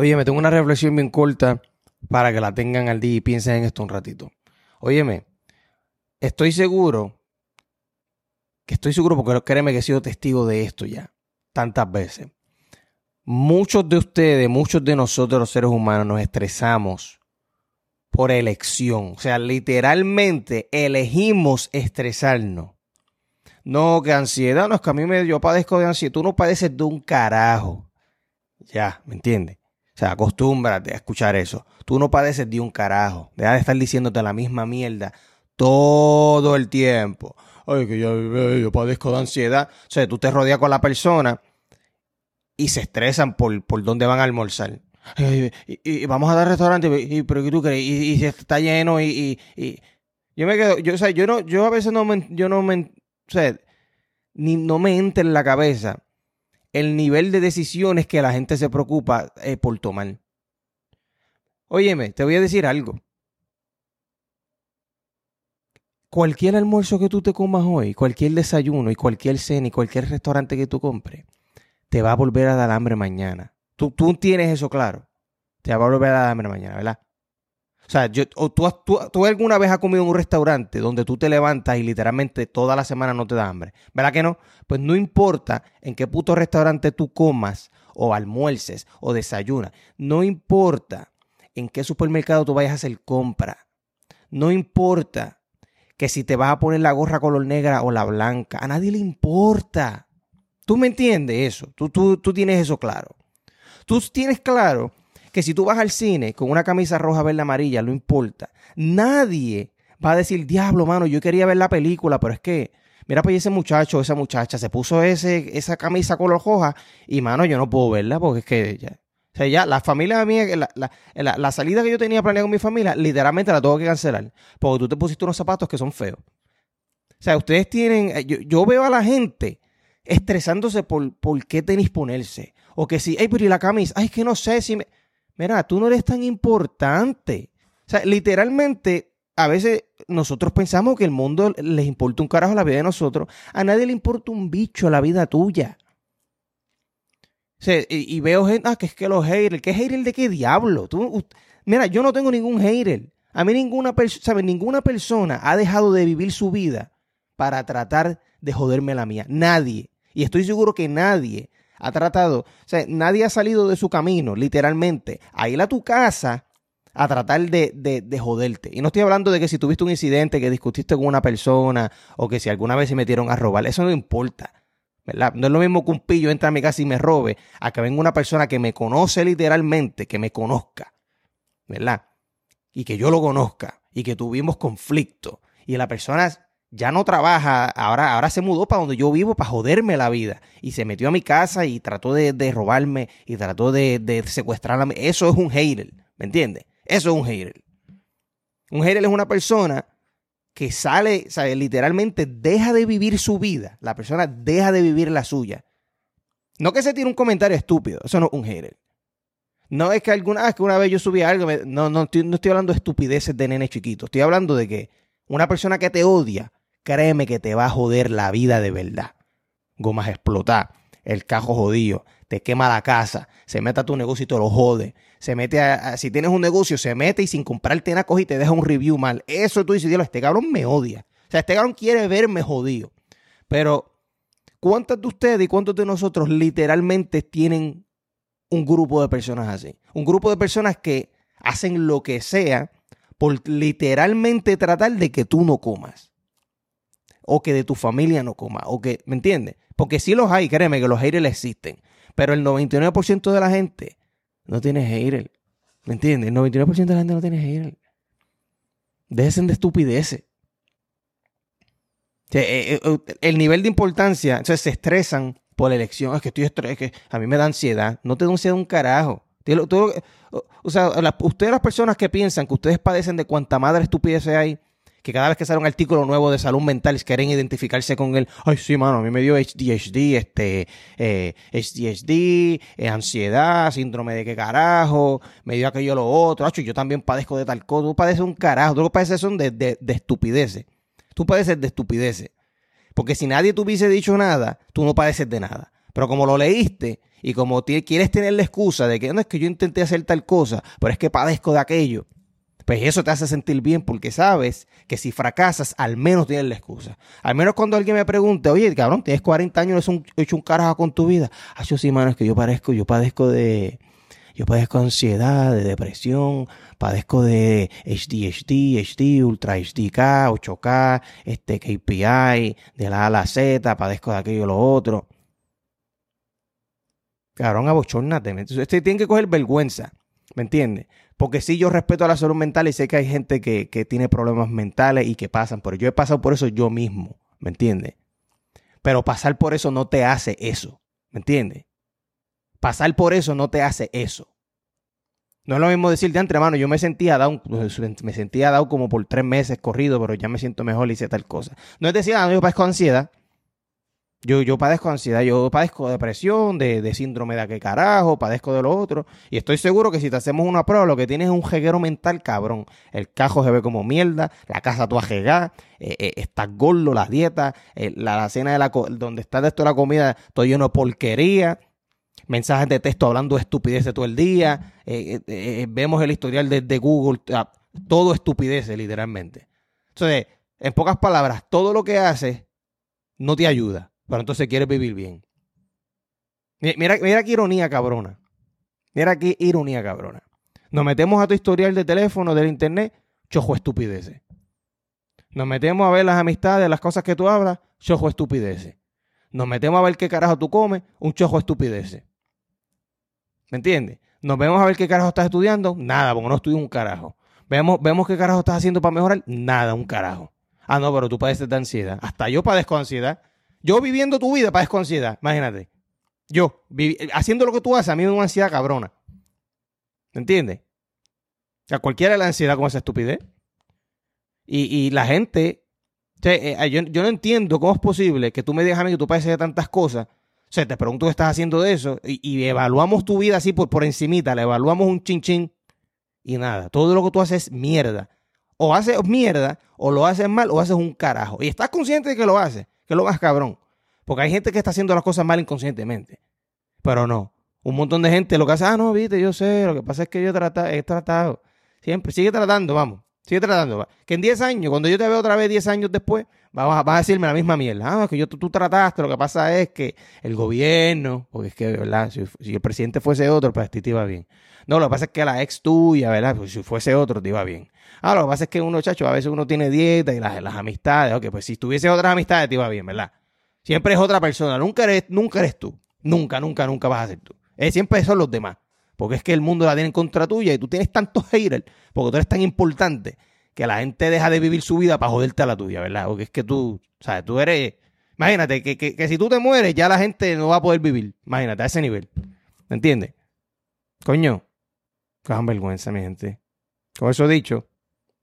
Oye, me tengo una reflexión bien corta para que la tengan al día y piensen en esto un ratito. Óyeme, estoy seguro, que estoy seguro porque créeme que he sido testigo de esto ya, tantas veces. Muchos de ustedes, muchos de nosotros los seres humanos nos estresamos por elección. O sea, literalmente elegimos estresarnos. No, que ansiedad, no es que a mí me, yo padezco de ansiedad. Tú no padeces de un carajo. Ya, ¿me entiendes? O sea, acostúmbrate a escuchar eso. Tú no padeces de un carajo. Deja de estar diciéndote la misma mierda todo el tiempo. Ay, que yo, yo padezco de ansiedad. O sea, tú te rodeas con la persona y se estresan por, por dónde van a almorzar. Y, vamos a dar restaurante, y, pero ¿qué tú crees? Y, y está lleno y, yo me quedo, yo, o sea, yo no, yo a veces no me, yo no me, o sea, ni, no me entra en la cabeza el nivel de decisiones que la gente se preocupa eh, por tomar. Óyeme, te voy a decir algo. Cualquier almuerzo que tú te comas hoy, cualquier desayuno y cualquier cena y cualquier restaurante que tú compres, te va a volver a dar hambre mañana. Tú, tú tienes eso claro. Te va a volver a dar hambre mañana, ¿verdad? O sea, yo, tú, tú, tú, alguna vez has comido en un restaurante donde tú te levantas y literalmente toda la semana no te da hambre. ¿Verdad que no? Pues no importa en qué puto restaurante tú comas o almuerces o desayunas. No importa en qué supermercado tú vayas a hacer compra. No importa que si te vas a poner la gorra color negra o la blanca. A nadie le importa. ¿Tú me entiendes eso? Tú, tú, tú tienes eso claro. Tú tienes claro que si tú vas al cine con una camisa roja, verde, amarilla, no importa. Nadie va a decir, diablo, mano, yo quería ver la película, pero es que, mira, pues ese muchacho, esa muchacha se puso ese, esa camisa color roja y, mano, yo no puedo verla porque es que ya. O sea, ya la familia mía, la, la, salida que yo tenía planeada con mi familia, literalmente la tengo que cancelar. Porque tú te pusiste unos zapatos que son feos. O sea, ustedes tienen. Eh, yo, yo veo a la gente estresándose por, por qué tenis ponerse. O que si, ay, pero y la camisa, ay, que no sé si me mira, tú no eres tan importante. O sea, literalmente, a veces nosotros pensamos que el mundo les importa un carajo la vida de nosotros. A nadie le importa un bicho la vida tuya. O y, veo gente, ah, que es que los haters, ¿qué hater de qué diablo? Tú, mira, yo no tengo ningún hater. A mí ninguna, ¿sabes? ninguna persona ha dejado de vivir su vida para tratar de joderme la mía. Nadie. Y estoy seguro que nadie ha tratado, o sea, nadie ha salido de su camino, literalmente, a ir a tu casa a tratar de, de, joderte. Y no estoy hablando de que si tuviste un incidente, que discutiste con una persona, o que si alguna vez se metieron a robar, eso no importa. ¿verdad? No es lo mismo que un pillo entre a mi casa y me robe, a que venga una persona que me conoce literalmente, que me conozca, ¿verdad? Y que yo lo conozca, y que tuvimos conflicto, y la persona ya no trabaja, ahora, ahora se mudó para donde yo vivo para joderme la vida. Y se metió a mi casa y trató de, robarme y trató de, de secuestrarme. Eso es un hater, ¿me entiendes? Eso es un hater. Un hater es una persona que sale, sabe, literalmente deja de vivir su vida. La persona deja de vivir la suya. No que se tire un comentario estúpido, eso no es un hater. No es que alguna vez que una vez yo subí algo, no, no, no estoy hablando de estupideces de nene chiquito, estoy hablando de que una persona que te odia créeme que te va a joder la vida de verdad. Gomas explotar, el cajo jodido, te quema la casa, se mete a tu negocio y te lo jode. Se mete a, si tienes un negocio, se mete y sin comprarte nada coge y te deja un review mal. Eso tú dices, este cabrón me odia. O sea, este cabrón quiere verme jodido. Pero, ¿cuántos de ustedes y cuántos de nosotros literalmente tienen un grupo de personas así? Un grupo de personas que hacen lo que sea por literalmente tratar de que tú no comas o que de tu familia no coma, o que, ¿me entiendes? Porque sí los hay, créeme que los haters existen, pero el 99% de la gente no tiene haters, ¿me entiendes? El 99% de la gente no tiene haters. Dejen de estupideces. Eh, eh, el nivel de importancia, entonces se estresan por la elección, es que estoy estresado, que a mí me da ansiedad, no te da ansiedad un carajo. o sea, ustedes las personas que piensan que ustedes padecen de cuanta madre estupidez hay, que cada vez que sale un artículo nuevo de salud mental quieren identificarse con él. Ay, sí, mano, a mí me dio HDHD, este, eh, HDHD, eh, ansiedad, síndrome de qué carajo, me dio aquello lo otro. Acho, yo también padezco de tal cosa. Tú padeces un carajo, tú padeces son de, de, de estupideces. Tú padeces de estupideces. Porque si nadie te hubiese dicho nada, tú no padeces de nada. Pero como lo leíste Y como quieres tener la excusa de que no es que yo intenté hacer tal cosa, pero es que padezco de aquello, pues eso te hace sentir bien porque sabes que si fracasas, al menos tienes la excusa. Al menos cuando alguien me pregunte, oye, cabrón, tienes 40 años, has hecho un carajo con tu vida. Ah, yo sí, mano, es que yo parezco, yo padezco de, yo padezco de ansiedad, de depresión, padezco de HDHD, HD, Ultra HDK, 8K, este KPI, de la A a la Z, padezco de aquello y lo otro. Cabrón, abochornate. Usted tiene que coger vergüenza. ¿Me entiende? Porque sí, yo respeto a la salud mental y sé que hay gente que, tiene problemas mentales y que pasan por Yo he pasado por eso yo mismo. ¿Me entiende? Pero pasar por eso no te hace eso. ¿Me entiende? Pasar por eso no te hace eso. No es lo mismo decir de entre yo me sentía down, me sentía down como por tres meses corrido, pero ya me siento mejor y hice tal cosa. No es decir, ah, yo padezco ansiedad. Yo, yo padezco ansiedad, yo padezco depresión, de, de síndrome de qué carajo, padezco de lo otro. Y estoy seguro que si te hacemos una prueba, lo que tienes es un jeguero mental cabrón. El cajo se ve como mierda, la casa tú jegada, eh, eh, estás gordo, la dieta, eh, la, cena de la donde está de esto la comida, todo lleno de porquería. Mensajes de texto hablando estupideces todo el día. vemos el historial de, de Google, todo estupideces, literalmente. Entonces, en pocas palabras, todo lo que haces no te ayuda pero entonces quieres vivir bien. Mira, mira qué ironía cabrona. Mira qué ironía cabrona. Nos metemos a tu historial de teléfono, del internet, chojo estupideces. Nos metemos a ver las amistades, las cosas que tú hablas, chojo estupideces. Nos metemos a ver qué carajo tú comes, un chojo estupideces. ¿Me entiendes? Nos vemos a ver qué carajo estás estudiando, nada, porque no estudio un carajo. Vemos, vemos qué carajo estás haciendo para mejorar, nada, un carajo. Ah, no, pero tú padeces de ansiedad. Hasta yo padezco ansiedad. Yo viviendo tu vida padezco ansiedad, imagínate. Yo, haciendo lo que tú haces, a mí me da una ansiedad cabrona. ¿Me entiendes? A cualquiera la ansiedad con esa estupidez. Y, la gente, eh, eh, yo, no entiendo cómo es posible que tú me digas a mí que tú padeces de tantas cosas. O sea, te pregunto qué estás haciendo de eso y, evaluamos tu vida así por, por encimita, le evaluamos un chin chin y nada. Todo lo que tú haces es mierda. O haces mierda, o lo haces mal, o haces un carajo. Y estás consciente de que lo haces que lo más cabrón. Porque hay gente que está haciendo las cosas mal inconscientemente. Pero no. Un montón de gente lo que hace, ah, no, viste, yo sé, lo que pasa es que yo he tratado. Siempre, sigue tratando, vamos. Sigue tratando. Que en 10 años, cuando yo te veo otra vez 10 años después, vas a, decirme la misma mierda. Ah, que yo, tú, trataste, lo que pasa es que el gobierno, porque es que, ¿verdad? Si, el presidente fuese otro, pues a ti te iba bien. No, lo que pasa es que la ex tuya, ¿verdad? Pues si fuese otro, te iba bien. Ah, lo que pasa es que uno, chacho, a veces uno tiene dieta y las, amistades. Ok, pues si tuviese otras amistades te iba bien, ¿verdad? Siempre es otra persona. Nunca eres, nunca eres tú. Nunca, nunca, nunca vas a ser tú. siempre son los demás. Porque es que el mundo la tiene en contra tuya y tú tienes tantos haters porque tú eres tan importante que la gente deja de vivir su vida para joderte a la tuya, ¿verdad? Porque es que tú, sea, tú eres. Imagínate que, que, que si tú te mueres, ya la gente no va a poder vivir. Imagínate, a ese nivel. ¿Me entiendes? Coño, qué vergüenza, mi gente. Con eso dicho,